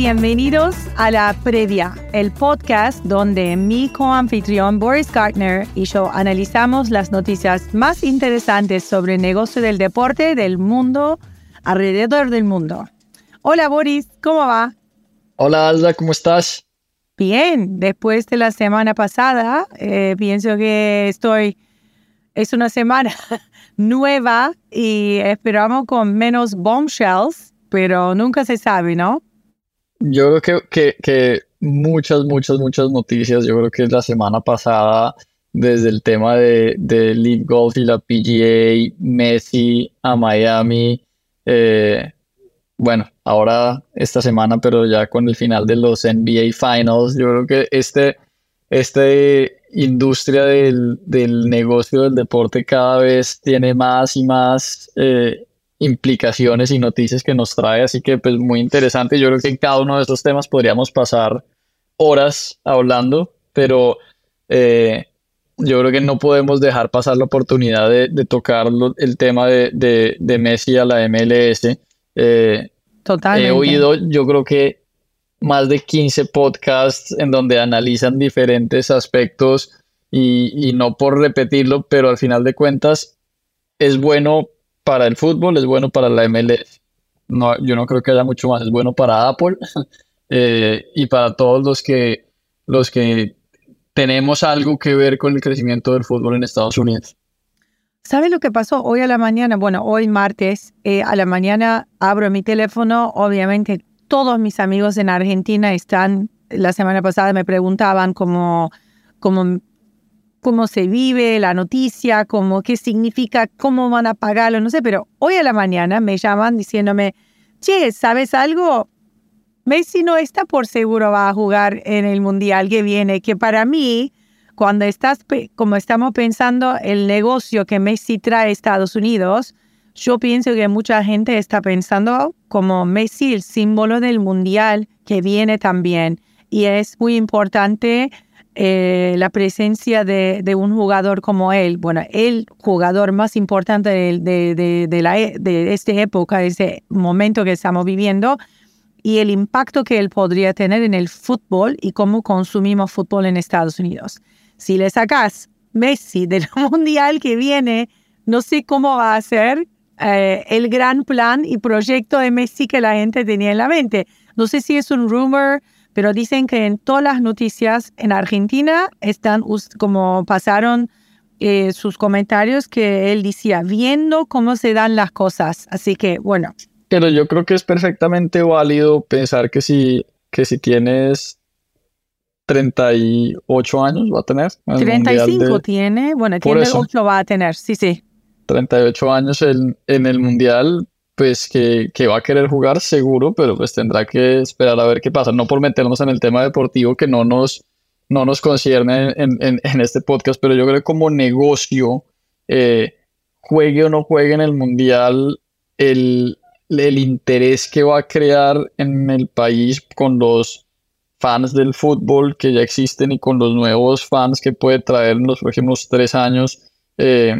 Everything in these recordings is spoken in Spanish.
bienvenidos a La Previa, el podcast donde mi coanfitrión Boris Gartner y yo analizamos las noticias más interesantes sobre el negocio del deporte del mundo alrededor del mundo. Hola Boris, ¿cómo va? Hola Alda, ¿cómo estás? Bien, después de la semana pasada, eh, pienso que estoy, es una semana nueva y esperamos con menos bombshells, pero nunca se sabe, ¿no? Yo creo que, que, muchas, muchas, muchas noticias. Yo creo que la semana pasada, desde el tema de, de League Golf y la PGA, Messi a Miami, eh, bueno, ahora esta semana, pero ya con el final de los NBA Finals, yo creo que este, esta industria del, del, negocio del deporte cada vez tiene más y más eh, implicaciones y noticias que nos trae, así que pues muy interesante. Yo creo que en cada uno de estos temas podríamos pasar horas hablando, pero eh, yo creo que no podemos dejar pasar la oportunidad de, tocar el tema de, de, Messi a la MLS. Eh, Totalmente. He oído, yo creo que más de 15 podcasts en donde analizan diferentes aspectos y, y no por repetirlo, pero al final de cuentas es bueno para el fútbol, es bueno para la MLS. No, yo no creo que haya mucho más. Es bueno para Apple eh, y para todos los que, los que tenemos algo que ver con el crecimiento del fútbol en Estados Unidos. ¿Sabes lo que pasó hoy a la mañana? Bueno, hoy martes, eh, a la mañana abro mi teléfono, obviamente todos mis amigos en Argentina están, la semana pasada me preguntaban cómo, cómo cómo se vive la noticia, cómo, qué significa, cómo van a pagarlo, no sé, pero hoy a la mañana me llaman diciéndome, che, ¿sabes algo? Messi no está por seguro va a jugar en el Mundial que viene, que para mí, cuando estás, como estamos pensando el negocio que Messi trae a Estados Unidos, yo pienso que mucha gente está pensando como Messi el símbolo del Mundial que viene también. Y es muy importante eh, la presencia de, un jugador como él, bueno, el jugador más importante de, de, la, e, de esta época, de ese momento que estamos viviendo, y el impacto que él podría tener en el fútbol y cómo consumimos fútbol en Estados Unidos. Si le sacas Messi del mundial que viene, no sé cómo va a ser eh, el gran plan y proyecto de Messi que la gente tenía en la mente. No sé si es un rumor, pero dicen que en todas las noticias en Argentina están como pasaron eh, sus comentarios que él decía, viendo cómo se dan las cosas. Así que, bueno. Pero yo creo que es perfectamente válido pensar que si, que si tienes 38 años va a tener. 35 tiene, bueno, tiene 8 va a tener, sí, sí. 38 años en, en el Mundial, pues que, va a querer jugar seguro, pero pues tendrá que esperar a ver qué pasa. No por meternos en el tema deportivo que no nos, no nos concierne en, este podcast, pero yo creo que como negocio, eh, juegue o no juegue en el Mundial, el, el interés que va a crear en el país con los fans del fútbol que ya existen y con los nuevos fans que puede traer en los próximos tres años, eh,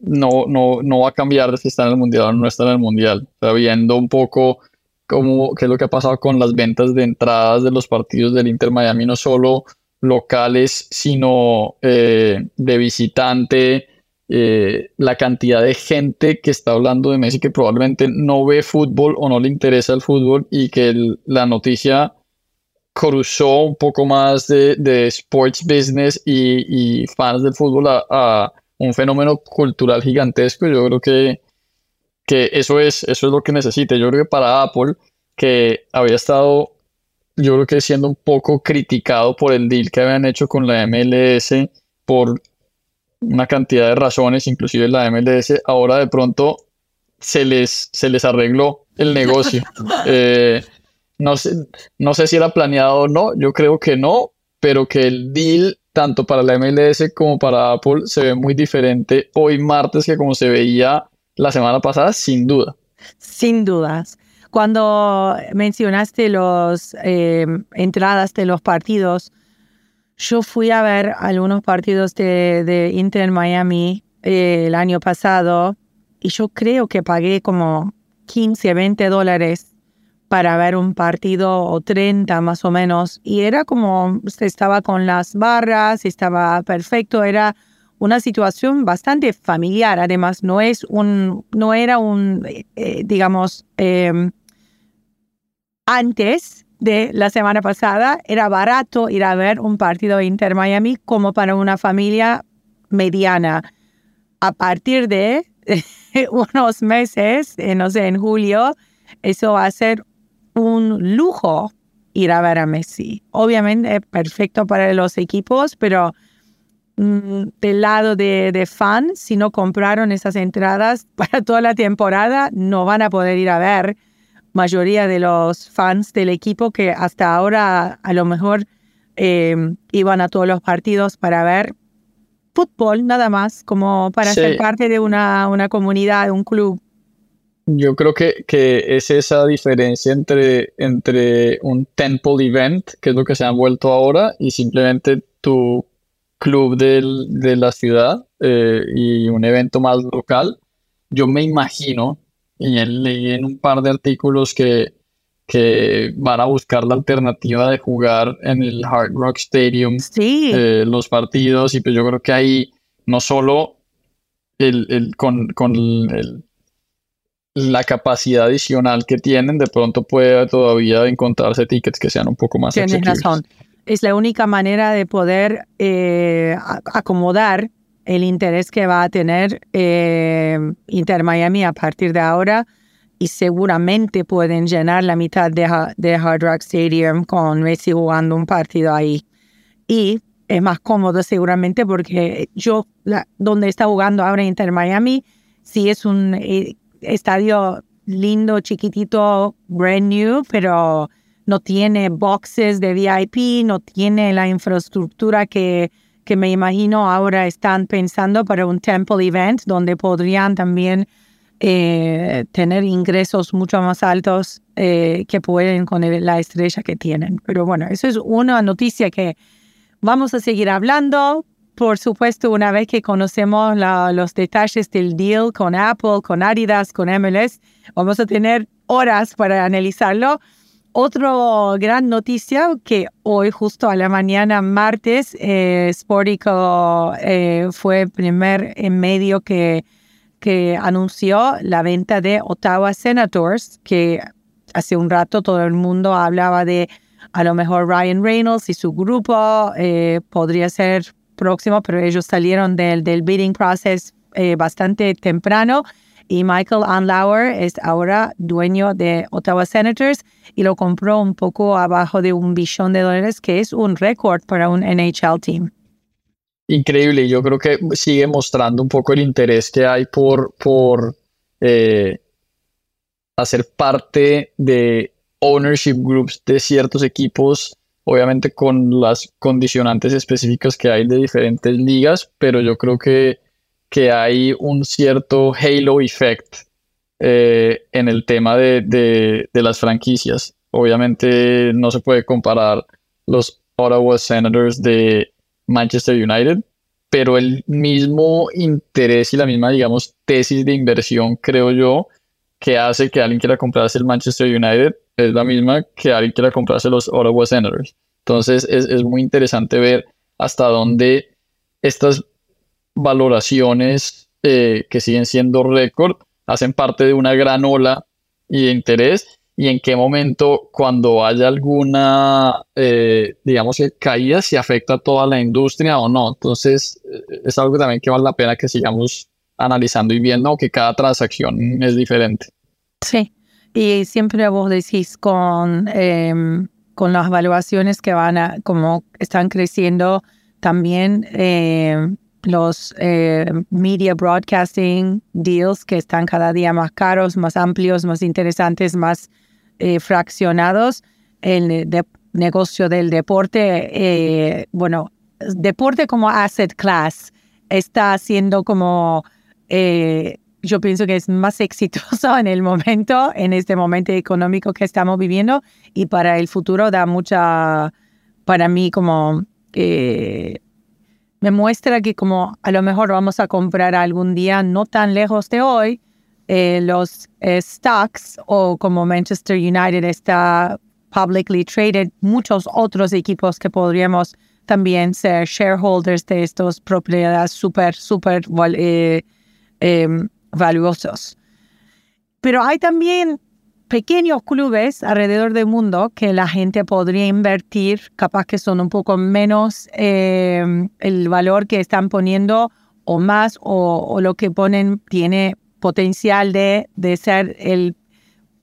no, no, no va a cambiar si está en el mundial o no está en el mundial. O viendo un poco cómo, qué es lo que ha pasado con las ventas de entradas de los partidos del Inter Miami, no solo locales, sino eh, de visitante, eh, la cantidad de gente que está hablando de Messi que probablemente no ve fútbol o no le interesa el fútbol y que la noticia cruzó un poco más de, de sports business y, y, fans del fútbol a un fenómeno cultural gigantesco. Yo creo que, que eso, es, eso es lo que necesita. Yo creo que para Apple, que había estado, yo creo que siendo un poco criticado por el deal que habían hecho con la MLS por una cantidad de razones, inclusive la MLS, ahora de pronto se les, se les arregló el negocio. Eh, no, sé, no sé si era planeado o no, yo creo que no, pero que el deal tanto para la MLS como para Apple se ve muy diferente hoy martes que como se veía la semana pasada, sin duda. Sin dudas. Cuando mencionaste las eh, entradas de los partidos, yo fui a ver algunos partidos de, de Inter Miami eh, el año pasado y yo creo que pagué como 15, 20 dólares para ver un partido o 30 más o menos. Y era como, estaba con las barras, estaba perfecto, era una situación bastante familiar. Además, no, es un, no era un, eh, digamos, em, antes de la semana pasada, era barato ir a ver un partido Inter Miami como para una familia mediana. A partir de unos meses, eh, no sé, en julio, eso va a ser un lujo ir a ver a Messi. Obviamente es perfecto para los equipos, pero mm, del lado de, de fan, si no compraron esas entradas para toda la temporada, no van a poder ir a ver mayoría de los fans del equipo que hasta ahora a lo mejor eh, iban a todos los partidos para ver fútbol nada más, como para ser parte de una, una comunidad, de un club. Yo creo que, que, es esa diferencia entre, entre un temple event, que es lo que se ha vuelto ahora, y simplemente tu club del, de la ciudad eh, y un evento más local. Yo me imagino, y leí en un par de artículos que, que van a buscar la alternativa de jugar en el Hard Rock Stadium sí. Eh, los partidos, y pues yo creo que ahí no solo el, el, con, con el, la capacidad adicional que tienen, de pronto puede todavía encontrarse tickets que sean un poco más Tienes razón. Es la única manera de poder eh, acomodar el interés que va a tener eh, Inter Miami a partir de ahora y seguramente pueden llenar la mitad de, de Hard Rock Stadium con Messi jugando un partido ahí. Y es más cómodo seguramente porque yo, donde está jugando ahora Inter Miami, sí es un eh, estadio lindo, chiquitito, brand new, pero no tiene boxes de VIP, no tiene la infraestructura que, que me imagino ahora están pensando para un temple event donde podrían también eh, tener ingresos mucho más altos eh, que pueden con la estrella que tienen. Pero bueno, eso es una noticia que vamos a seguir hablando por supuesto, una vez que conocemos los detalles del deal con Apple, con Adidas, con MLS, vamos a tener horas para analizarlo. Otra gran noticia que hoy justo a la mañana, martes, eh, Sportico eh, fue el primer medio que, que anunció la venta de Ottawa Senators, que hace un rato todo el mundo hablaba de a lo mejor Ryan Reynolds y su grupo eh, podría ser próximo, pero ellos salieron del, del bidding process eh, bastante temprano y Michael Anlauer es ahora dueño de Ottawa Senators y lo compró un poco abajo de un billón de dólares, que es un récord para un NHL team. Increíble, yo creo que sigue mostrando un poco el interés que hay por, por eh, hacer parte de ownership groups de ciertos equipos obviamente con las condicionantes específicas que hay de diferentes ligas, pero yo creo que, que hay un cierto halo effect eh, en el tema de, de, las franquicias. Obviamente no se puede comparar los Ottawa Senators de Manchester United, pero el mismo interés y la misma, digamos, tesis de inversión, creo yo, que hace que alguien quiera comprarse el Manchester United es la misma que alguien quiera comprarse los Ottawa Senators. Entonces es, muy interesante ver hasta dónde estas valoraciones eh, que siguen siendo récord hacen parte de una gran ola y de interés y en qué momento cuando haya alguna, eh, digamos caída, si afecta a toda la industria o no. Entonces es algo también que vale la pena que sigamos analizando y viendo que cada transacción es diferente. Sí, y siempre vos decís con, em, con las evaluaciones que van a, como están creciendo también em, los eh, media broadcasting deals que están cada día más caros, más amplios, más interesantes, más eh, fraccionados. El negocio del deporte, eh, bueno, deporte como asset class está haciendo como yo pienso que es más exitoso en el momento, en este momento económico que estamos viviendo y para el futuro da mucha, para mí como eh, me muestra que como a lo mejor vamos a comprar algún día no tan lejos de hoy eh, los eh, stocks o como Manchester United está publicly traded, muchos otros equipos que podríamos también ser shareholders de estos propiedades súper, súper eh, em, valiosos. Pero hay también pequeños clubes alrededor del mundo que la gente podría invertir, capaz que son un poco menos em, el valor que están poniendo o más o, lo que ponen tiene potencial de, de ser el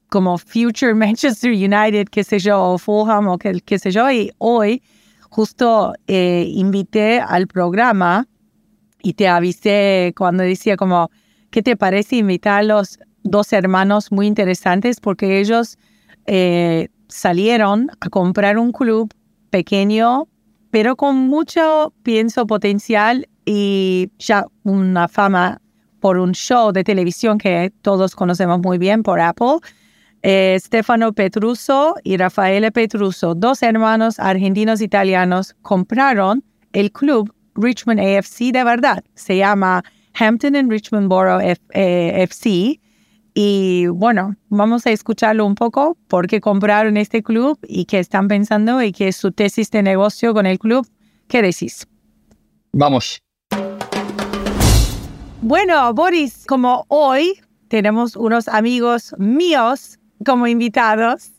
como Future Manchester United, qué sé yo, o Fulham o qué, qué sé yo. Y hoy justo eh, invité al programa y te avisé cuando decía como, ¿qué te parece invitar a los dos hermanos muy interesantes? Porque ellos eh, salieron a comprar un club pequeño, pero con mucho, pienso, potencial y ya una fama por un show de televisión que todos conocemos muy bien por Apple. Eh, Stefano Petruso y Rafaele Petruso, dos hermanos argentinos italianos, compraron el club Richmond AFC de verdad. Se llama Hampton and Richmond Borough FC. Eh, y bueno, vamos a escucharlo un poco porque compraron este club y qué están pensando y qué es su tesis de negocio con el club. ¿Qué decís? Vamos. Bueno, Boris, como hoy tenemos unos amigos míos como invitados,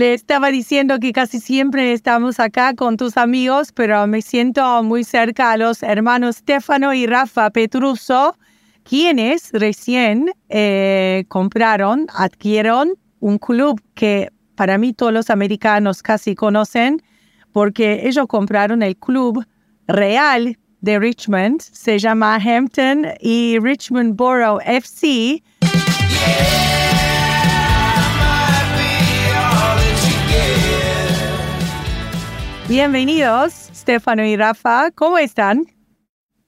le estaba diciendo que casi siempre estamos acá con tus amigos, pero me siento muy cerca a los hermanos Stefano y Rafa Petruso, quienes recién eh, compraron, adquirieron un club que para mí todos los americanos casi conocen, porque ellos compraron el club real de Richmond, se llama Hampton y Richmond Borough FC. Bienvenidos, Stefano y Rafa, ¿cómo están?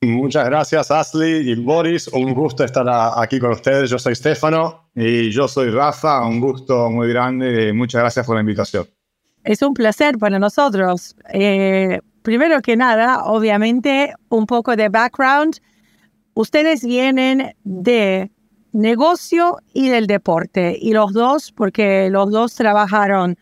Muchas gracias, Ashley y Boris. Un gusto estar aquí con ustedes. Yo soy Stefano y yo soy Rafa. Un gusto muy grande. Muchas gracias por la invitación. Es un placer para nosotros. Eh, primero que nada, obviamente, un poco de background. Ustedes vienen de negocio y del deporte, y los dos, porque los dos trabajaron.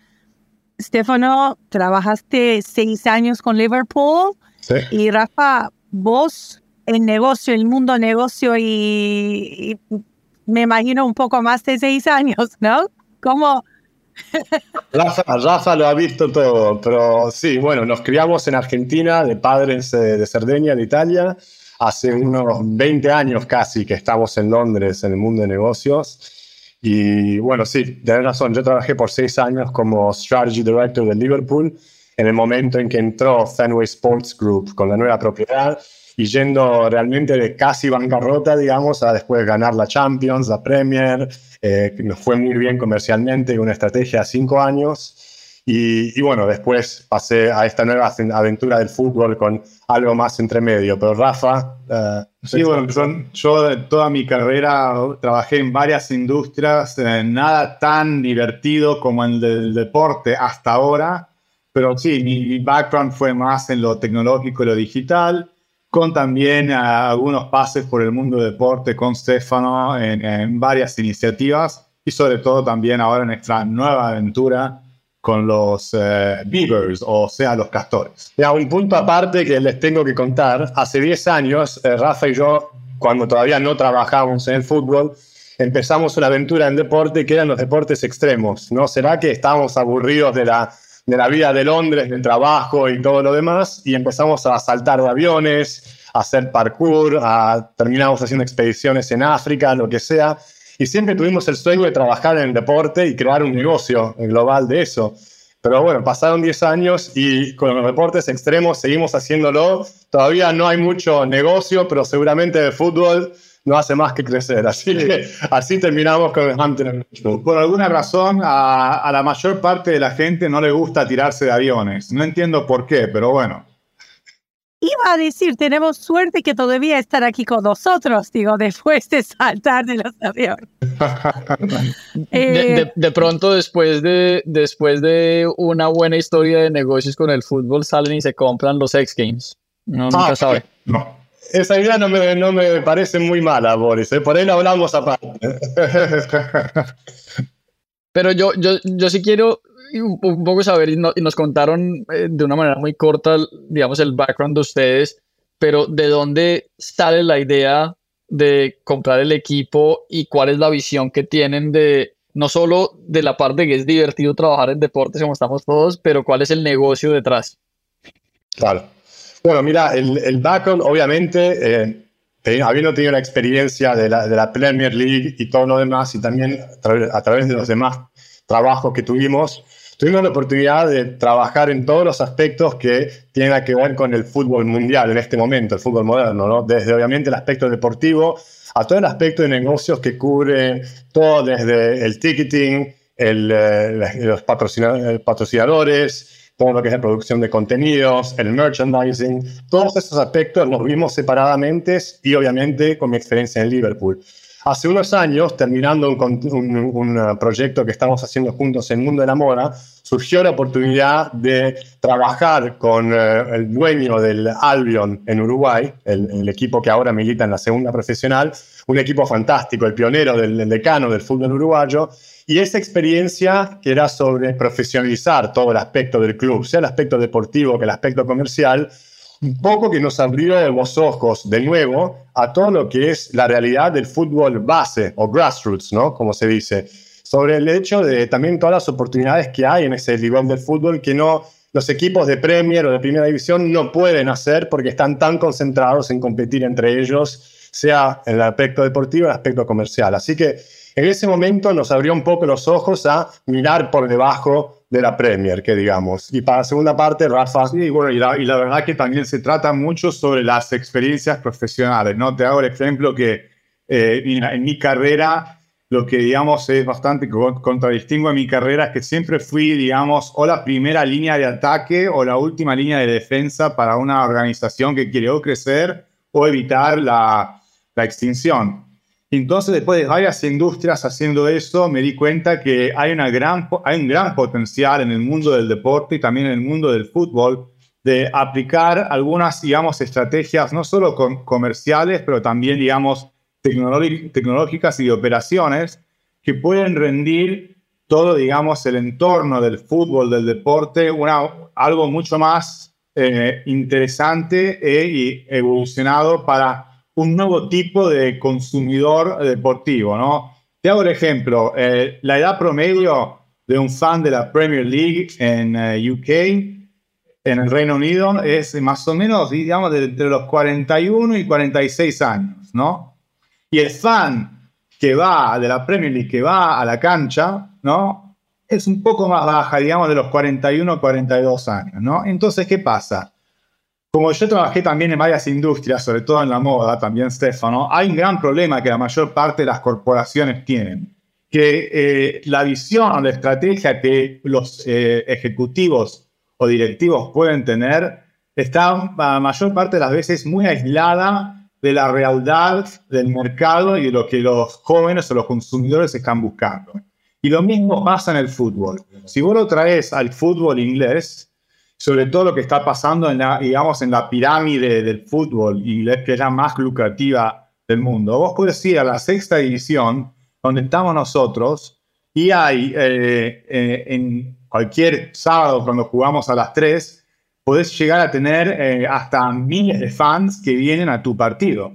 Stefano, trabajaste seis años con Liverpool. Sí. Y Rafa, vos en negocio, el mundo negocio, y, y me imagino un poco más de seis años, ¿no? ¿Cómo, Rafa, lo ha visto todo, pero sí, bueno, nos criamos en Argentina, de padres eh, de Cerdeña, de Italia. Hace unos 20 años casi que estamos en Londres en el mundo de negocios. Y bueno, sí, tenés razón, yo trabajé por seis años como Strategy Director de Liverpool en el momento en que entró Fenway Sports Group con la nueva propiedad y yendo realmente de casi bancarrota, digamos, a después ganar la Champions, la Premier, eh, nos fue muy bien comercialmente, una estrategia a cinco años. Y, bueno, después pasé a esta nueva aventura del fútbol con algo más entre medio. Pero Rafa... Eh, sí, bueno, yo toda mi carrera trabajé en varias industrias, eh, nada tan divertido como el del deporte hasta ahora, pero sí, mi, mi background fue más en lo tecnológico y lo digital con también algunos pases por el mundo del deporte con Stefano en, varias iniciativas y sobre todo también ahora en nuestra nueva aventura con los eh, Beavers, o sea, los castores. Y un punto aparte que les tengo que contar, hace 10 años, eh, Rafa y yo, cuando todavía no trabajábamos en el fútbol, empezamos una aventura en deporte que eran los deportes extremos, ¿no? ¿Será que estábamos aburridos de la de la vida de Londres, del trabajo y todo lo demás, y empezamos a saltar de aviones, a hacer parkour, a, terminamos haciendo expediciones en África, lo que sea, y siempre tuvimos el sueño de trabajar en el deporte y crear un negocio global de eso. Pero bueno, pasaron 10 años y con los deportes extremos seguimos haciéndolo. Todavía no hay mucho negocio, pero seguramente el fútbol no hace más que crecer. Así, así terminamos con el Hunter. Por alguna razón, a, la mayor parte de la gente no le gusta tirarse de aviones. No entiendo por qué, pero bueno. Iba a decir, tenemos suerte que todavía estar aquí con nosotros, digo, después de saltar de los aviones. Eh, de, pronto, después de, después de una buena historia de negocios con el fútbol, salen y se compran los X Games. No, nunca ah, sabe. No. esa idea no me, no me parece muy mala, Boris. ¿eh? Por ahí lo hablamos aparte. Pero yo, yo, yo sí quiero un poco saber, y, nos contaron eh, de una manera muy corta, digamos, el background de ustedes, pero ¿de dónde sale la idea de comprar el equipo y cuál es la visión que tienen de, no solo de la parte que es divertido trabajar en deportes como estamos todos, pero cuál es el negocio detrás? Claro. Bueno, mira, el, el background, obviamente, eh, habiendo tenido la experiencia de la, de la, Premier League y todo lo demás, y también a través, de los demás trabajos que tuvimos, tuvimos la oportunidad de trabajar en todos los aspectos que tienen que ver con el fútbol mundial en este momento, el fútbol moderno, ¿no? Desde obviamente el aspecto deportivo a todo el aspecto de negocios que cubre todo desde el ticketing, el, eh, los patrocinadores, todo lo que es la producción de contenidos, el merchandising, todos esos aspectos los vimos separadamente y obviamente con mi experiencia en Liverpool. Hace unos años, terminando un, un, proyecto que estamos haciendo juntos en Mundo de la Moda, surgió la oportunidad de trabajar con eh, el dueño del Albion en Uruguay, el, equipo que ahora milita en la segunda profesional, un equipo fantástico, el pionero del decano del fútbol uruguayo, y esa experiencia que era sobre profesionalizar todo el aspecto del club, sea el aspecto deportivo que el aspecto comercial, un poco que nos abrió los ojos de nuevo a todo lo que es la realidad del fútbol base o grassroots, ¿no? Como se dice, sobre el hecho de también todas las oportunidades que hay en ese nivel del fútbol que no los equipos de Premier o de Primera División no pueden hacer porque están tan concentrados en competir entre ellos, sea en el aspecto deportivo o el aspecto comercial. Así que en ese momento nos abrió un poco los ojos a mirar por debajo de la Premier, que digamos. Y para la segunda parte, Rafa. Sí, bueno, y la, y la verdad que también se trata mucho sobre las experiencias profesionales, ¿no? Te hago el ejemplo que eh, en, mi carrera, lo que digamos es bastante contradistingo en mi carrera es que siempre fui, digamos, o la primera línea de ataque o la última línea de defensa para una organización que quiere o crecer o evitar la, la extinción. Entonces, después de varias industrias haciendo eso, me di cuenta que hay, una gran, hay un gran potencial en el mundo del deporte y también en el mundo del fútbol de aplicar algunas, digamos, estrategias no solo comerciales, pero también, digamos, tecnológicas y de operaciones que pueden rendir todo, digamos, el entorno del fútbol, del deporte, una, algo mucho más eh, interesante e, y evolucionado para un nuevo tipo de consumidor deportivo, ¿no? Te hago el ejemplo, eh, la edad promedio de un fan de la Premier League en eh, UK, en el Reino Unido, es más o menos, digamos, de, entre los 41 y 46 años, ¿no? Y el fan que va de la Premier League, que va a la cancha, ¿no? Es un poco más baja, digamos, de los 41 o 42 años, ¿no? Entonces, ¿qué pasa? Como yo trabajé también en varias industrias, sobre todo en la moda, también Stefano, hay un gran problema que la mayor parte de las corporaciones tienen, que eh, la visión o la estrategia que los eh, ejecutivos o directivos pueden tener está la mayor parte de las veces muy aislada de la realidad del mercado y de lo que los jóvenes o los consumidores están buscando. Y lo mismo pasa en el fútbol. Si vos lo traes al fútbol inglés, sobre todo lo que está pasando en la, digamos, en la pirámide del fútbol y la más lucrativa del mundo. Vos puedes ir a la sexta división, donde estamos nosotros, y hay eh, eh, en cualquier sábado cuando jugamos a las 3, podés llegar a tener eh, hasta miles de fans que vienen a tu partido.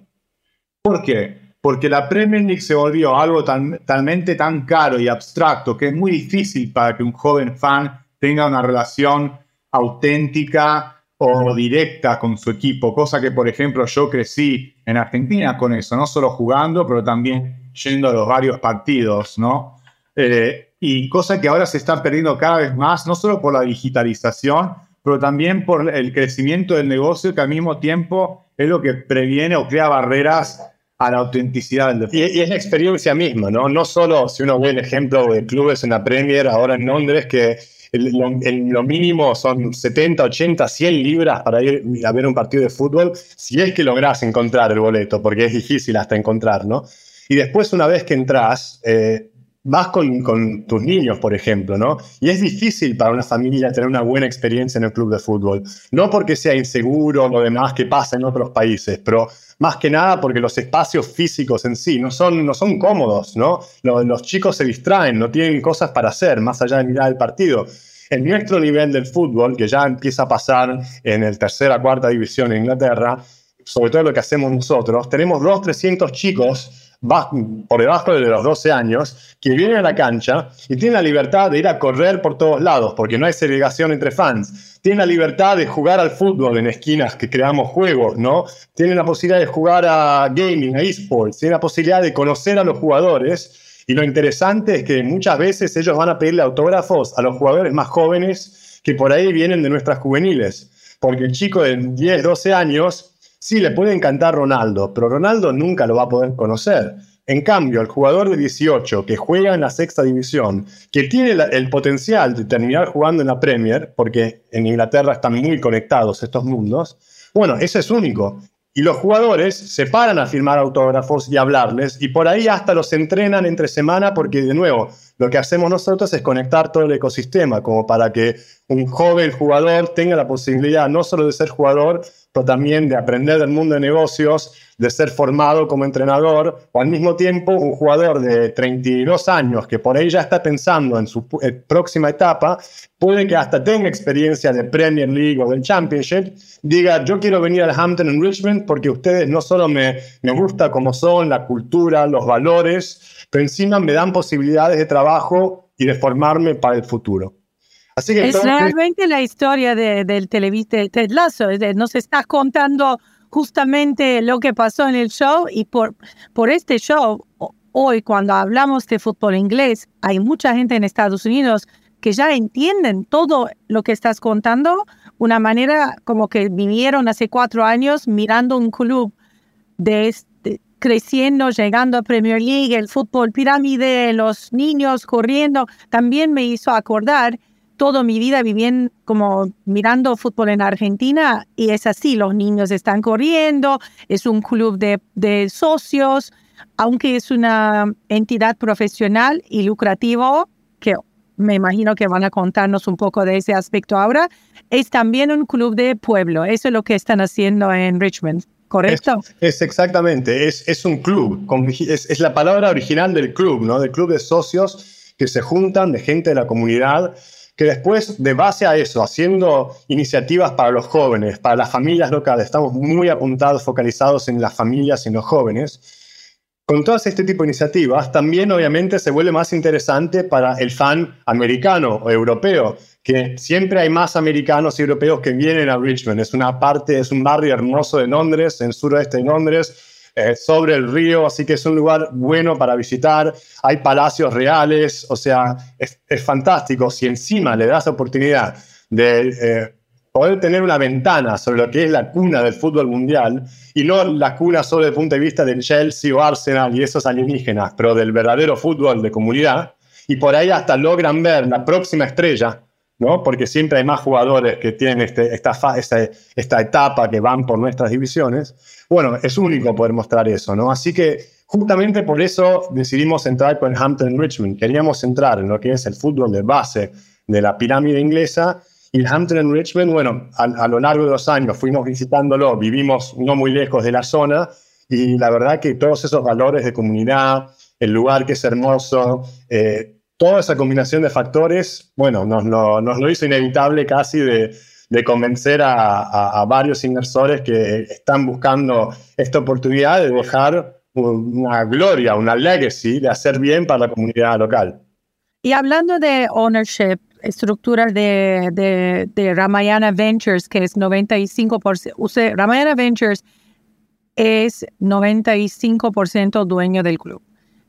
¿Por qué? Porque la Premier League se volvió algo tan, talmente tan caro y abstracto que es muy difícil para que un joven fan tenga una relación auténtica o directa con su equipo, cosa que por ejemplo yo crecí en Argentina con eso, no solo jugando, pero también yendo a los varios partidos, ¿no? Eh, y cosa que ahora se está perdiendo cada vez más, no solo por la digitalización, pero también por el crecimiento del negocio, que al mismo tiempo es lo que previene o crea barreras a la autenticidad del deporte. Y, es la experiencia misma, ¿no? No solo si uno ve el ejemplo de clubes en la Premier, ahora en Londres, que lo, mínimo son 70, 80, 100 libras para ir a ver un partido de fútbol, si es que logras encontrar el boleto, porque es difícil hasta encontrar, ¿no? Y después, una vez que entras, eh, vas con, tus niños, por ejemplo, ¿no? Y es difícil para una familia tener una buena experiencia en el club de fútbol. No porque sea inseguro o lo demás que pasa en otros países, pero más que nada porque los espacios físicos en sí no son, no son cómodos, ¿no? Los, los chicos se distraen, no tienen cosas para hacer más allá de mirar el partido. En nuestro nivel del fútbol, que ya empieza a pasar en el tercera, cuarta división en Inglaterra, sobre todo lo que hacemos nosotros, tenemos dos, 300 chicos por debajo de los 12 años, que vienen a la cancha y tienen la libertad de ir a correr por todos lados, porque no hay segregación entre fans. Tienen la libertad de jugar al fútbol en esquinas que creamos juegos, ¿no? Tienen la posibilidad de jugar a gaming, a esports, tienen la posibilidad de conocer a los jugadores. Y lo interesante es que muchas veces ellos van a pedirle autógrafos a los jugadores más jóvenes que por ahí vienen de nuestras juveniles. Porque el chico de 10, 12 años Sí, le puede encantar Ronaldo, pero Ronaldo nunca lo va a poder conocer. En cambio, el jugador de 18 que juega en la sexta división, que tiene el potencial de terminar jugando en la Premier, porque en Inglaterra están muy conectados estos mundos, bueno, ese es único. Y los jugadores se paran a firmar autógrafos y hablarles, y por ahí hasta los entrenan entre semana, porque de nuevo, lo que hacemos nosotros es conectar todo el ecosistema, como para que un joven jugador tenga la posibilidad no solo de ser jugador, pero también de aprender del mundo de negocios, de ser formado como entrenador, o al mismo tiempo un jugador de 32 años que por ahí ya está pensando en su eh, próxima etapa, puede que hasta tenga experiencia de Premier League o del Championship, diga, yo quiero venir al Hampton en Richmond porque ustedes no solo me, me gusta como son, la cultura, los valores, pero encima me dan posibilidades de trabajo y de formarme para el futuro es realmente la historia del televista de Ted Lasso. Nos está contando justamente lo que pasó en el show y por, por este show, hoy cuando hablamos de fútbol inglés, hay mucha gente en Estados Unidos que ya entienden todo lo que estás contando, una manera como que vivieron hace cuatro años mirando un club este, creciendo, llegando a Premier League, el fútbol pirámide, los niños corriendo, también me hizo acordar toda mi vida viviendo como mirando fútbol en Argentina y es así, los niños están corriendo, es un club de, de socios, aunque es una entidad profesional y lucrativo, que me imagino que van a contarnos un poco de ese aspecto ahora, es también un club de pueblo, eso es lo que están haciendo en Richmond. ¿Correcto? Es, exactamente, es, es, un club, es, es la palabra original del club, ¿no? Del club de socios que se juntan de gente de la comunidad que después, de base a eso, haciendo iniciativas para los jóvenes, para las familias locales, estamos muy apuntados, focalizados en las familias y en los jóvenes, con todas este tipo de iniciativas, también obviamente se vuelve más interesante para el fan americano o europeo, que siempre hay más americanos y europeos que vienen a Richmond. Es una parte, es un barrio hermoso de Londres, en suroeste de Londres, eh, sobre el río, así que es un lugar bueno para visitar. Hay palacios reales, o sea, es, fantástico. Si encima le das la oportunidad de eh, poder tener una ventana sobre lo que es la cuna del fútbol mundial y no la cuna solo desde el punto de vista del Chelsea o Arsenal y esos alienígenas, pero del verdadero fútbol de comunidad, y por ahí hasta logran ver la próxima estrella ¿no? Porque siempre hay más jugadores que tienen este, esta, esta, etapa que van por nuestras divisiones. Bueno, es único poder mostrar eso, ¿no? Así que justamente por eso decidimos entrar con Hampton Richmond. Queríamos entrar en lo que es el fútbol de base de la pirámide inglesa y el Hampton Richmond, bueno, a, lo largo de los años fuimos visitándolo, vivimos no muy lejos de la zona y la verdad que todos esos valores de comunidad, el lugar que es hermoso, eh, toda esa combinación de factores, bueno, nos nos lo hizo inevitable casi de, de convencer a, a, varios inversores que están buscando esta oportunidad de dejar una gloria, una legacy de hacer bien para la comunidad local. Y hablando de ownership, estructura de, de, de Ramayana Ventures, que es 95%, usted, Ramayana Ventures es 95% dueño del club.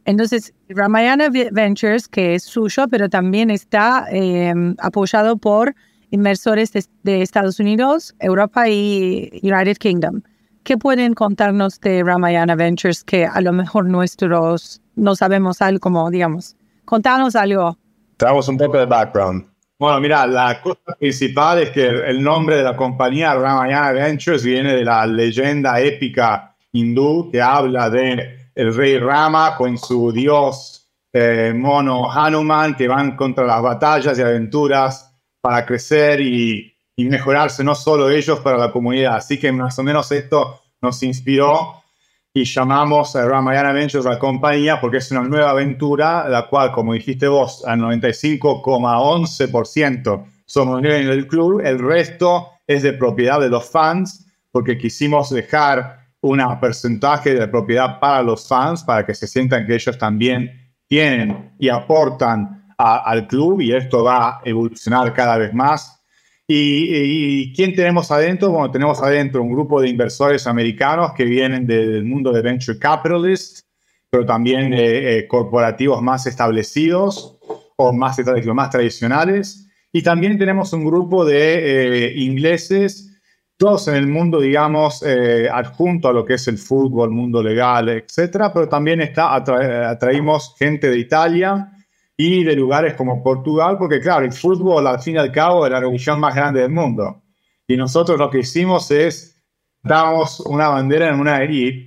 Entonces, Ramayana Ventures, que es suyo, pero también está em, apoyado por inversores de, Estados Unidos, Europa y United Kingdom. ¿Qué pueden contarnos de Ramayana Ventures que a lo mejor nuestros no sabemos algo, como digamos? Contanos algo. Traemos un poco de background. Bueno, mira, la cosa principal es que el nombre de la compañía Ramayana Ventures viene de la leyenda épica hindú que habla de el rey Rama con su dios eh, mono Hanuman que van contra las batallas y aventuras para crecer y, y mejorarse no solo ellos, pero la comunidad. Así que más o menos esto nos inspiró y llamamos a Ramayana Ventures la compañía porque es una nueva aventura, la cual, como dijiste vos, al 95,11% somos dueños del club, el resto es de propiedad de los fans, porque quisimos dejar un porcentaje de propiedad para los fans, para que se sientan que ellos también tienen y aportan al club y esto va a evolucionar cada vez más ¿Y, quién tenemos adentro? Bueno, tenemos adentro un grupo de inversores americanos que vienen del mundo de venture capitalists, pero también eh, corporativos más establecidos o más, más tradicionales. Y también tenemos un grupo de eh, ingleses, todos en el mundo, digamos, eh, adjunto a lo que es el fútbol, mundo legal, etcétera, pero también está, atraímos gente de Italia, y de lugares como Portugal, porque claro, el fútbol al fin y al cabo es la religión más grande del mundo. Y nosotros lo que hicimos es, damos una bandera en una,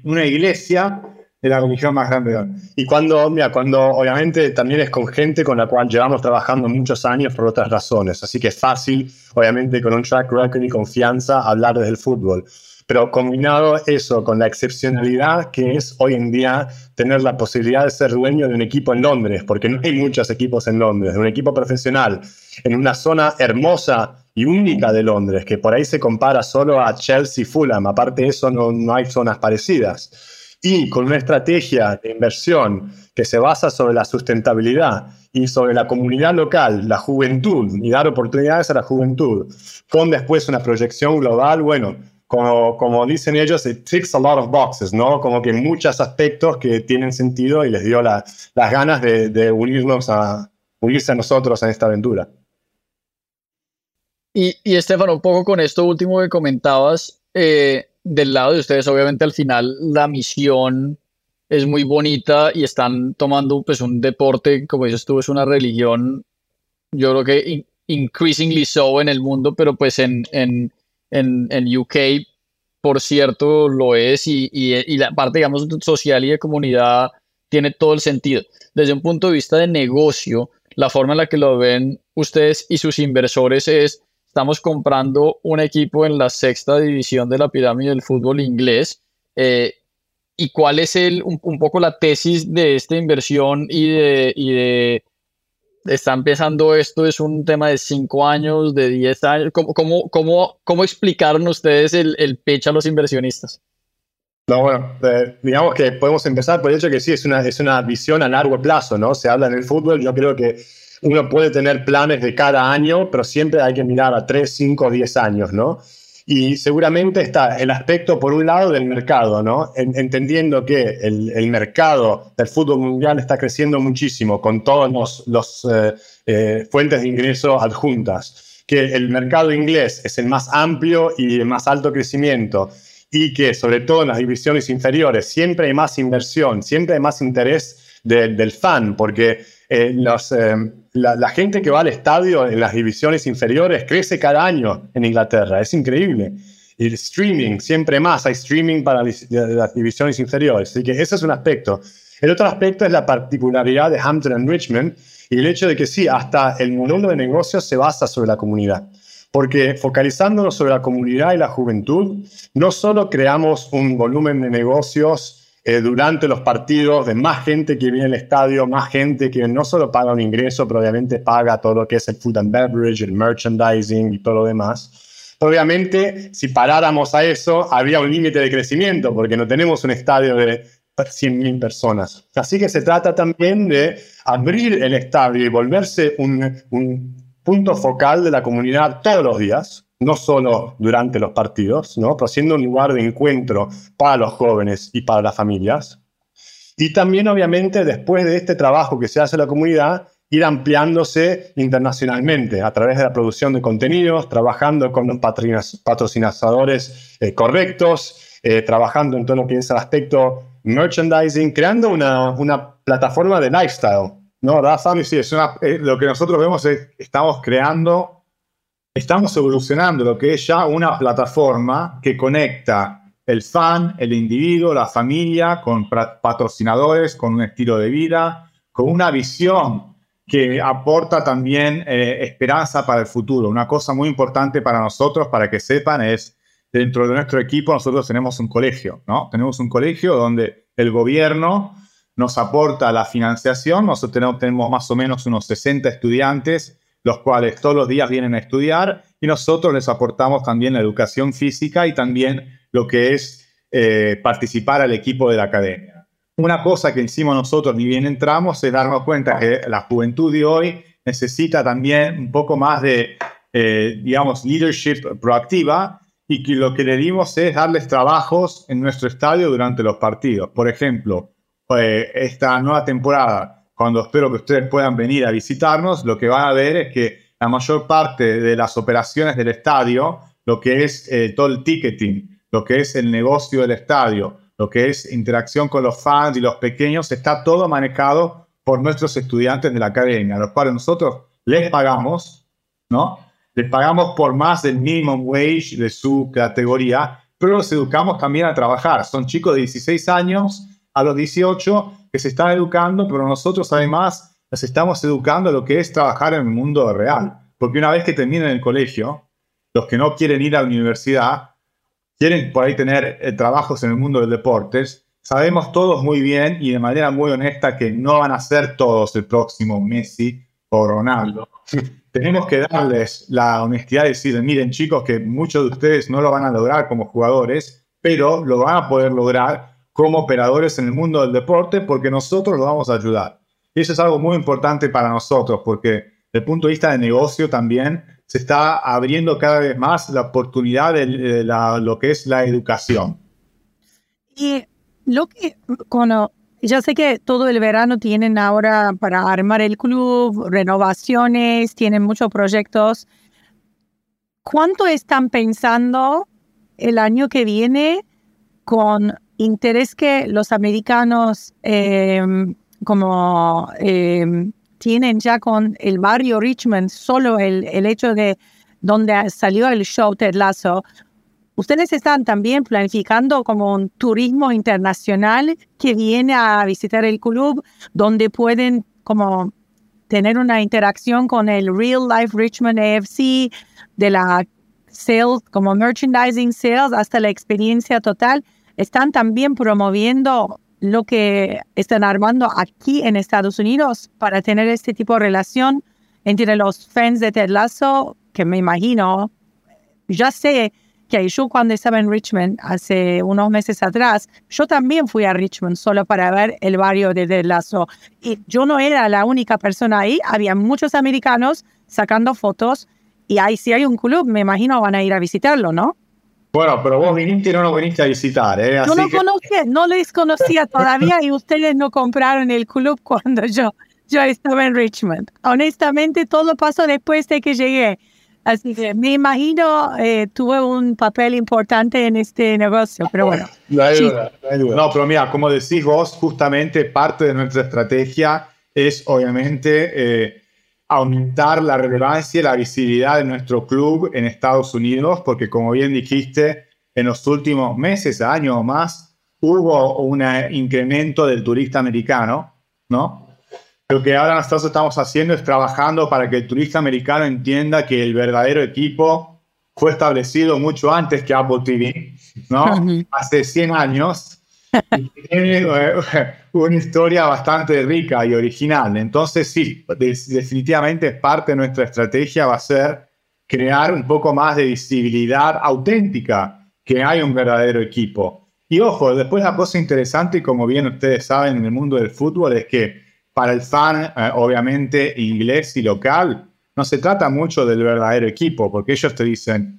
una iglesia de la religión más grande del mundo. Y cuando, mira, cuando obviamente también es con gente con la cual llevamos trabajando muchos años por otras razones, así que es fácil, obviamente con un track record y confianza, hablar desde el fútbol pero combinado eso con la excepcionalidad que es hoy en día tener la posibilidad de ser dueño de un equipo en Londres, porque no hay muchos equipos en Londres, de un equipo profesional, en una zona hermosa y única de Londres, que por ahí se compara solo a Chelsea Fulham, aparte de eso no, no hay zonas parecidas, y con una estrategia de inversión que se basa sobre la sustentabilidad y sobre la comunidad local, la juventud, y dar oportunidades a la juventud, con después una proyección global, bueno, como, como dicen ellos, it ticks a lot of boxes, ¿no? Como que muchos aspectos que tienen sentido y les dio las ganas de, de, unirnos a, unirse a nosotros en esta aventura. Y, y Estefano, un poco con esto último que comentabas, eh, del lado de ustedes, obviamente al final la misión es muy bonita y están tomando pues un deporte, como dices tú, es una religión, yo creo que increasingly so en el mundo, pero pues en, en en, en UK, por cierto, lo es y, y, la parte, digamos, social y de comunidad tiene todo el sentido. Desde un punto de vista de negocio, la forma en la que lo ven ustedes y sus inversores es, estamos comprando un equipo en la sexta división de la pirámide del fútbol inglés. Eh, ¿Y cuál es el, un, un, poco la tesis de esta inversión y de, y de está empezando esto, es un tema de 5 años, de 10 años. ¿Cómo, cómo, cómo, cómo explicaron ustedes el, el pitch a los inversionistas? No, bueno, eh, digamos que podemos empezar por el hecho que sí, es una, es una visión a largo plazo, ¿no? Se habla en el fútbol, yo creo que uno puede tener planes de cada año, pero siempre hay que mirar a 3, 5, 10 años, ¿no? Y seguramente está el aspecto, por un lado, del mercado, ¿no? entendiendo que el, el, mercado del fútbol mundial está creciendo muchísimo con todas los, los eh, eh, fuentes de ingreso adjuntas, que el mercado inglés es el más amplio y de más alto crecimiento y que sobre todo en las divisiones inferiores siempre hay más inversión, siempre hay más interés del fan, porque eh, los, la, gente que va al estadio en las divisiones inferiores crece cada año en Inglaterra, es increíble. Y el streaming, siempre más hay streaming para las divisiones inferiores. Así que ese es un aspecto. El otro aspecto es la particularidad de Hampton and Richmond y el hecho de que sí, hasta el mundo de negocios se basa sobre la comunidad. Porque focalizándonos sobre la comunidad y la juventud, no solo creamos un volumen de negocios eh, durante los partidos, de más gente que viene al estadio, más gente que no solo paga un ingreso, pero obviamente paga todo lo que es el food and beverage, el merchandising y todo lo demás. Obviamente, si paráramos a eso, habría un límite de crecimiento, porque no tenemos un estadio de 100.000 personas. Así que se trata también de abrir el estadio y volverse un, un punto focal de la comunidad todos los días, no solo durante los partidos, ¿no? pero siendo un lugar de encuentro para los jóvenes y para las familias. Y también, obviamente, después de este trabajo que se hace en la comunidad, ir ampliándose internacionalmente a través de la producción de contenidos, trabajando con los patrocinadores eh, correctos, eh, trabajando en todo lo que es el aspecto merchandising, creando una, una plataforma de lifestyle. ¿no, Rafa? Sí, es eh, lo que nosotros vemos es estamos creando estamos evolucionando lo que es ya una plataforma que conecta el fan, el individuo, la familia, con patrocinadores, con un estilo de vida, con una visión que aporta también eh, esperanza para el futuro. Una cosa muy importante para nosotros, para que sepan, es dentro de nuestro equipo nosotros tenemos un colegio, ¿no? Tenemos un colegio donde el gobierno nos aporta la financiación, nosotros tenemos, más o menos unos 60 estudiantes, los cuales todos los días vienen a estudiar y nosotros les aportamos también la educación física y también lo que es eh, participar al equipo de la academia. Una cosa que hicimos nosotros ni bien entramos es darnos cuenta que la juventud de hoy necesita también un poco más de, eh, digamos, leadership proactiva y que lo que le dimos es darles trabajos en nuestro estadio durante los partidos. Por ejemplo, eh, esta nueva temporada, cuando espero que ustedes puedan venir a visitarnos, lo que van a ver es que la mayor parte de las operaciones del estadio, lo que es eh, todo el ticketing, lo que es el negocio del estadio, lo que es interacción con los fans y los pequeños, está todo manejado por nuestros estudiantes de la academia, a los cuales nosotros les pagamos, ¿no? les pagamos por más del minimum wage de su categoría, pero los educamos también a trabajar. Son chicos de 16 años a los 18 que se están educando, pero nosotros además les estamos educando a lo que es trabajar en el mundo real. Porque una vez que terminen el colegio, los que no quieren ir a la universidad, quieren por ahí tener eh, trabajos en el mundo del deportes, sabemos todos muy bien y de manera muy honesta que no van a ser todos el próximo Messi o Ronaldo tenemos que darles la honestidad de decir, miren chicos, que muchos de ustedes no lo van a lograr como jugadores, pero lo van a poder lograr como operadores en el mundo del deporte porque nosotros lo vamos a ayudar. Y eso es algo muy importante para nosotros porque desde el punto de vista de negocio también se está abriendo cada vez más la oportunidad de, lo que es la educación. Y lo que, cuando ya sé que todo el verano tienen ahora para armar el club, renovaciones, tienen muchos proyectos. ¿Cuánto están pensando el año que viene con interés que los americanos em, como em, tienen ya con el barrio Richmond, solo el, el hecho de donde salió el show Ted Lasso, Ustedes están también planificando como un turismo internacional que viene a visitar el club, donde pueden como tener una interacción con el Real Life Richmond AFC, de la sales, como merchandising sales, hasta la experiencia total. Están también promoviendo lo que están armando aquí en Estados Unidos para tener este tipo de relación entre los fans de Ted Lasso, que me imagino, ya sé que yo cuando estaba en Richmond hace unos meses atrás, yo también fui a Richmond solo para ver el barrio de Del Lazo. Y yo no era la única persona ahí, había muchos americanos sacando fotos y ahí si hay un club, me imagino van a ir a visitarlo, ¿no? Bueno, pero vos viniste y no lo viniste a visitar, ¿eh? yo no conocía, no les conocía todavía y ustedes no compraron el club cuando yo, yo estaba en Richmond. Honestamente, todo pasó después de que llegué. Así que me imagino eh, tuve un papel importante en este negocio, pero bueno. No hay duda, no hay duda. No, pero mira, como decís vos, justamente parte de nuestra estrategia es obviamente eh, aumentar la relevancia y la visibilidad de nuestro club en Estados Unidos, porque como bien dijiste, en los últimos meses, años o más, hubo un incremento del turista americano, ¿no? Lo que ahora nosotros estamos haciendo es trabajando para que el turista americano entienda que el verdadero equipo fue establecido mucho antes que Apple TV, ¿no? Hace 100 años. Y tiene eh, una historia bastante rica y original. Entonces, sí, definitivamente parte de nuestra estrategia va a ser crear un poco más de visibilidad auténtica, que hay un verdadero equipo. Y ojo, después la cosa interesante, como bien ustedes saben en el mundo del fútbol, es que para el fan, eh, obviamente, inglés y local, no se trata mucho del verdadero equipo, porque ellos te dicen,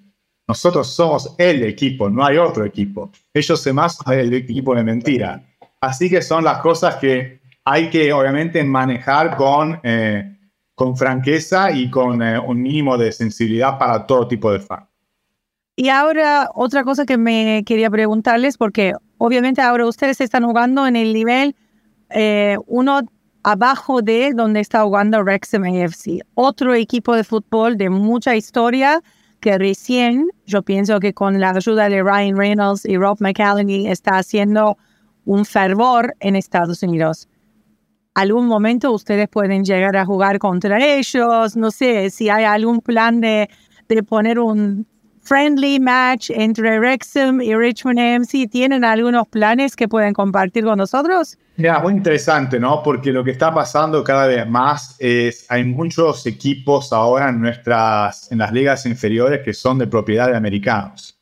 nosotros somos el equipo, no hay otro equipo. Ellos se más el equipo de mentira. Así que son las cosas que hay que, obviamente, manejar con, eh, con franqueza y con eh, un mínimo de sensibilidad para todo tipo de fan. Y ahora, otra cosa que me quería preguntarles, porque obviamente ahora ustedes están jugando en el nivel uno abajo de donde está jugando Wrexham AFC. Otro equipo de fútbol de mucha historia que recién, yo pienso que con la ayuda de Ryan Reynolds y Rob McCallany está haciendo un fervor en Estados Unidos. algún momento ustedes pueden llegar a jugar contra ellos. No sé si hay algún plan de, de poner un friendly match entre Wrexham y Richmond AMC. ¿Tienen algunos planes que pueden compartir con nosotros? Mira, muy interesante, ¿no? Porque lo que está pasando cada vez más es, hay muchos equipos ahora en nuestras, en las ligas inferiores que son de propiedad de americanos.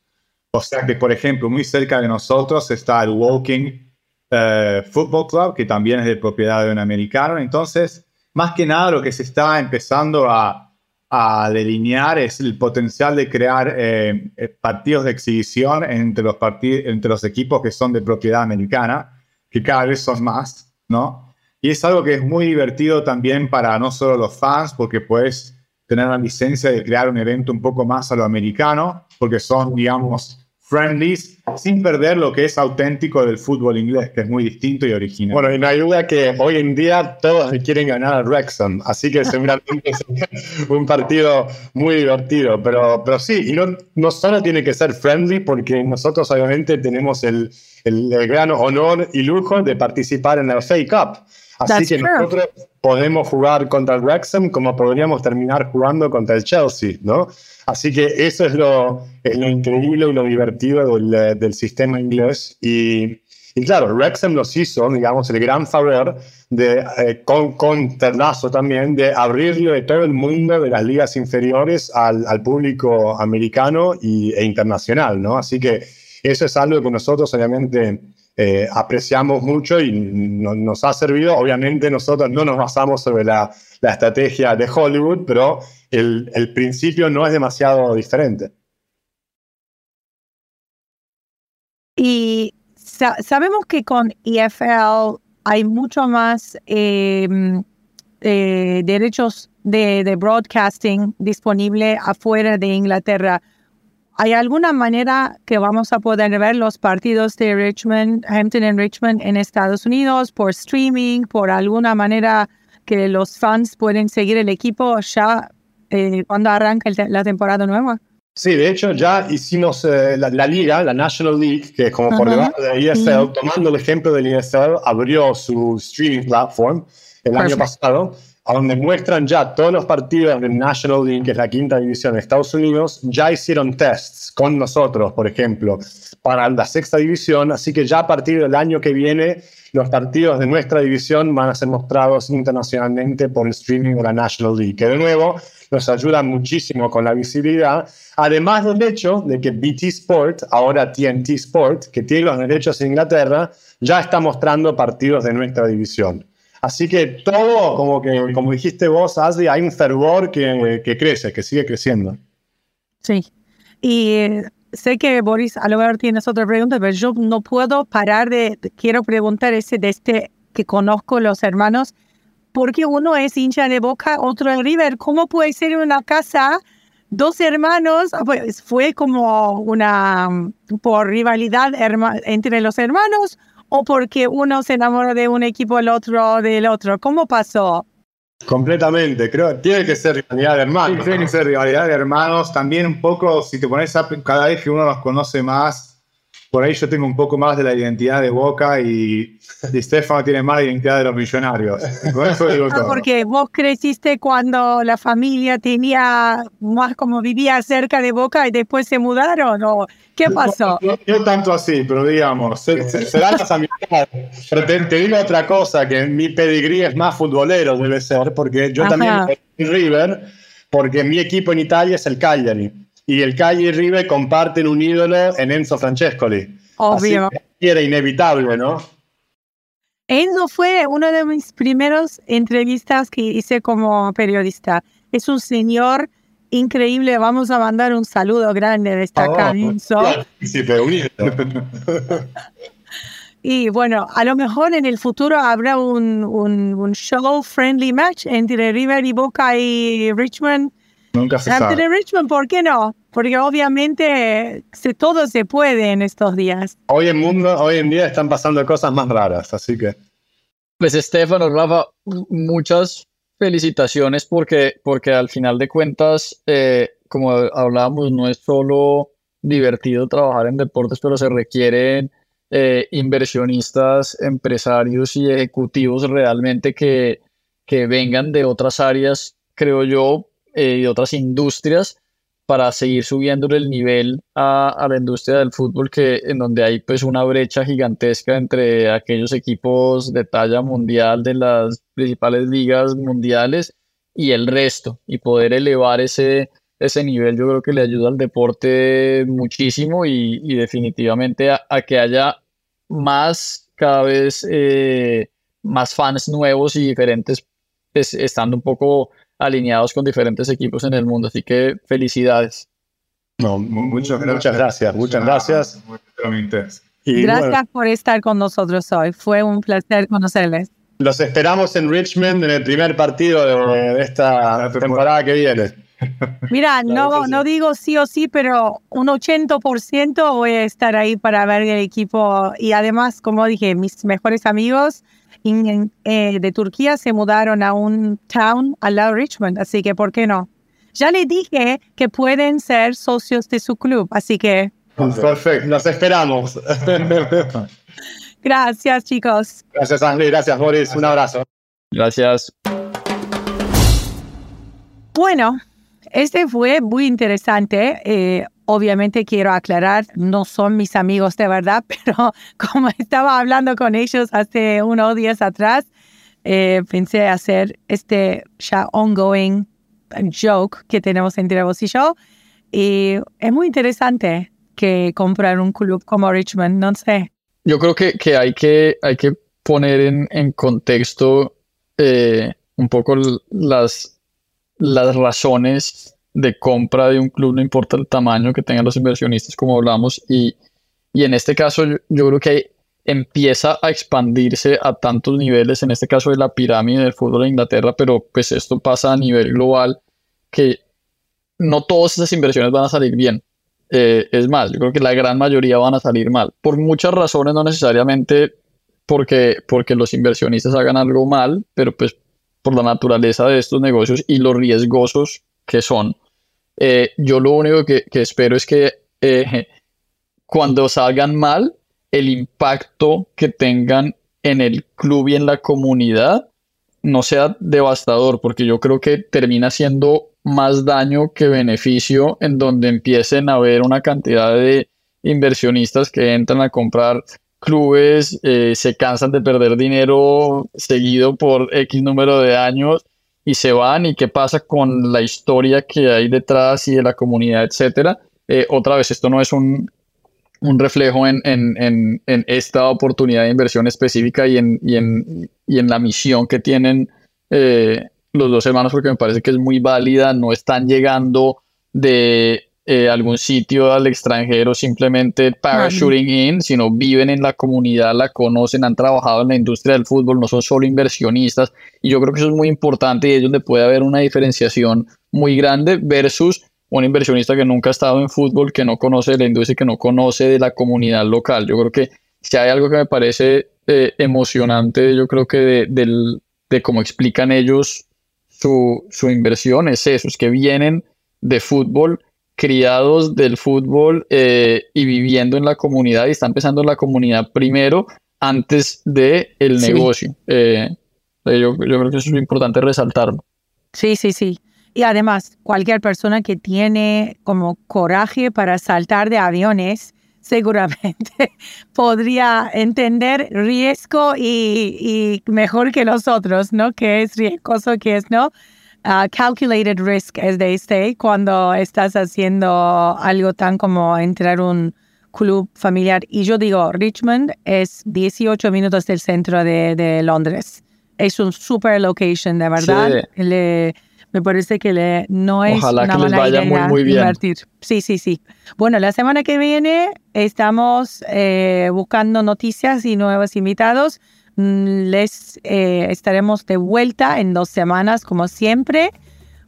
O sea que, por ejemplo, muy cerca de nosotros está el Woking eh, Football Club, que también es de propiedad de un americano. Entonces, más que nada lo que se está empezando a, delinear es el potencial de crear eh, eh, partidos de exhibición entre los, entre los equipos que son de propiedad americana, que cada vez son más, ¿no? Y es algo que es muy divertido también para no solo los fans, porque puedes tener la licencia de crear un evento un poco más a lo americano, porque son, digamos, friendlies, sin perder lo que es auténtico del fútbol inglés, que es muy distinto y original. Bueno, y no hay duda que hoy en día todos quieren ganar al Wrexham, así que seguramente es un partido muy divertido, pero, pero sí, y no, no solo tiene que ser friendly, porque nosotros obviamente tenemos el, el, el gran honor y lujo de participar en la FA Cup. Así que nosotros podemos jugar contra el Wrexham como podríamos terminar jugando contra el Chelsea, ¿no? Así que eso es lo, lo increíble y lo divertido del, del sistema inglés. Y, y, claro, Wrexham nos hizo, digamos, el gran favor de, eh, con, con Terlazo también, de abrirle todo el mundo de las ligas inferiores al, al público americano y, e internacional, ¿no? Así que eso es algo que nosotros obviamente eh, apreciamos mucho y nos ha servido. Obviamente nosotros no nos basamos sobre la, la estrategia de Hollywood, pero el, el, principio no es demasiado diferente. Y sabemos que con EFL hay mucho más em, eh, derechos de, de broadcasting disponible afuera de Inglaterra. ¿Hay alguna manera que vamos a poder ver los partidos de Richmond, Hampton en Richmond en Estados Unidos por streaming, por alguna manera que los fans pueden seguir el equipo ya eh, cuando arranca la temporada nueva? Sí, de hecho ya hicimos eh, la, liga, la National League, que como por debajo de ESL, tomando el ejemplo del ESL, abrió su streaming platform el año pasado a donde muestran ya todos los partidos del National League, que es la quinta división de Estados Unidos, ya hicieron tests con nosotros, por ejemplo, para la sexta división, así que ya a partir del año que viene, los partidos de nuestra división van a ser mostrados internacionalmente por el streaming de la National League, que de nuevo nos ayuda muchísimo con la visibilidad, además del hecho de que BT Sport, ahora TNT Sport, que tiene los derechos en Inglaterra, ya está mostrando partidos de nuestra división. Así que todo, como, que, como dijiste vos, Ashley, hay un fervor que, que crece, que sigue creciendo. Sí. Y eh, sé que Boris, a lo mejor tienes otra pregunta, pero yo no puedo parar de, quiero preguntar ese de este que conozco los hermanos, porque uno es hincha de Boca, otro de River. ¿Cómo puede ser una casa dos hermanos? Ah, pues fue como una por rivalidad entre los hermanos o porque uno se enamora de un equipo, el otro del otro? ¿Cómo pasó? Completamente, creo que tiene que ser rivalidad de hermanos. tiene que ser rivalidad de hermanos. También un poco, si te pones a, cada vez que uno los conoce más, por ahí yo tengo un poco más de la identidad de Boca y Di Stefano tiene más la identidad de los millonarios. Ah, porque vos creciste cuando la familia tenía más como vivía cerca de Boca y después se mudaron o qué pasó? No, tanto así, pero digamos, se, se, dan las amistades. Pero te, digo otra cosa, que mi pedigrí es más futbolero, debe ser, porque yo también también River, porque mi equipo en Italia es el Cagliari y el Calle y River comparten un ídolo en Enzo Francescoli. Obvio. era inevitable, ¿no? Enzo fue una de mis primeros entrevistas que hice como periodista. Es un señor increíble. Vamos a mandar un saludo grande de esta oh, Enzo. Sí, Y bueno, a lo mejor en el futuro habrá un, un, un show friendly match entre River y Boca y Richmond Nunca se sabe. de Richmond, ¿por qué no? Porque obviamente se, todo se puede en estos días. Hoy en mundo, hoy en día están pasando cosas más raras, así que. Pues Estefano, Rafa, muchas felicitaciones porque, porque al final de cuentas, eh, como hablábamos, no es solo divertido trabajar en deportes, pero se requieren eh, inversionistas, empresarios y ejecutivos realmente que, que vengan de otras áreas, creo yo, eh, de otras industrias para seguir subiendo el nivel a, a, la industria del fútbol, que en donde hay pues una brecha gigantesca entre aquellos equipos de talla mundial de las principales ligas mundiales y el resto, y poder elevar ese, ese nivel yo creo que le ayuda al deporte muchísimo y, y definitivamente a, a, que haya más, cada vez eh, más fans nuevos y diferentes, pues, estando un poco alineados con diferentes equipos en el mundo. Así que felicidades. No, muchas, muchas gracias, muchas gracias. Y gracias bueno, por estar con nosotros hoy. Fue un placer conocerles. Los esperamos en Richmond en el primer partido de, de esta temporada que viene. Mira, no, no digo sí o sí, pero un 80% voy a estar ahí para ver el equipo. Y además, como dije, mis mejores amigos en, eh, de Turquía se mudaron a un town al lado de Richmond, así que ¿por qué no? Ya le dije que pueden ser socios de su club, así que... Perfecto, los esperamos. Gracias, chicos. Gracias, Andy. Gracias, Boris. Un abrazo. Gracias. Bueno, este fue muy interesante. Eh, obviamente quiero aclarar, no son mis amigos de verdad, pero como estaba hablando con ellos hace unos días atrás, eh, pensé hacer este ya ongoing joke que tenemos entre vos y yo. Y es muy interesante que comprar un club como Richmond, no sé. Yo creo que, que, hay, que hay que poner en, en contexto eh, un poco las, las razones de compra de un club, no importa el tamaño que tengan los inversionistas, como hablamos, y, y en este caso yo, yo, creo que empieza a expandirse a tantos niveles, en este caso de la pirámide del fútbol de Inglaterra, pero pues esto pasa a nivel global, que no todas esas inversiones van a salir bien. Eh, es más, yo creo que la gran mayoría van a salir mal, por muchas razones, no necesariamente porque, porque los inversionistas hagan algo mal, pero pues por la naturaleza de estos negocios y los riesgosos que son. Eh, yo lo único que, que, espero es que eh, cuando salgan mal, el impacto que tengan en el club y en la comunidad no sea devastador, porque yo creo que termina siendo más daño que beneficio en donde empiecen a haber una cantidad de inversionistas que entran a comprar clubes, eh, se cansan de perder dinero seguido por X número de años y se van y qué pasa con la historia que hay detrás y de la comunidad, etcétera. Eh, otra vez, esto no es un, un reflejo en, en, en, en, esta oportunidad de inversión específica y en, y en, y la misión que tienen eh, los dos hermanos, porque me parece que es muy válida, no están llegando de eh, algún sitio al extranjero simplemente parachuting in, sino viven en la comunidad, la conocen, han trabajado en la industria del fútbol, no son solo inversionistas. Y yo creo que eso es muy importante y es donde puede haber una diferenciación muy grande versus un inversionista que nunca ha estado en fútbol, que no conoce de la industria, que no conoce de la comunidad local. Yo creo que si hay algo que me parece eh, emocionante, yo creo que de, de, de cómo explican ellos su, su inversión es eso, es que vienen de fútbol criados del fútbol eh, y viviendo en la comunidad y está empezando la comunidad primero antes de el sí. negocio. Eh, yo, yo, creo que eso es importante resaltarlo. Sí, sí, sí. Y además, cualquier persona que tiene como coraje para saltar de aviones, seguramente podría entender riesgo y, y mejor que nosotros, ¿no? Que es riesgoso, que es, ¿no? Uh, calculated risk es de este cuando estás haciendo algo tan como entrar un club familiar. Y yo digo, Richmond es 18 minutos del centro de, de Londres. Es un super location, de verdad. Sí. Le, me parece que le, no es Ojalá una que les vaya idea muy, muy bien. Sí, sí, sí. Bueno, la semana que viene estamos eh, buscando noticias y nuevos invitados. Mm, les eh, estaremos de vuelta en dos semanas, como siempre.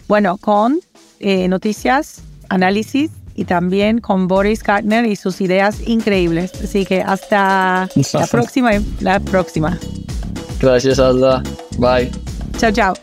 Bueno, con eh, noticias, análisis y también con Boris Kartner y sus ideas increíbles. Así que hasta la próxima. La próxima. Gracias, Alda. Bye. Chao, chao.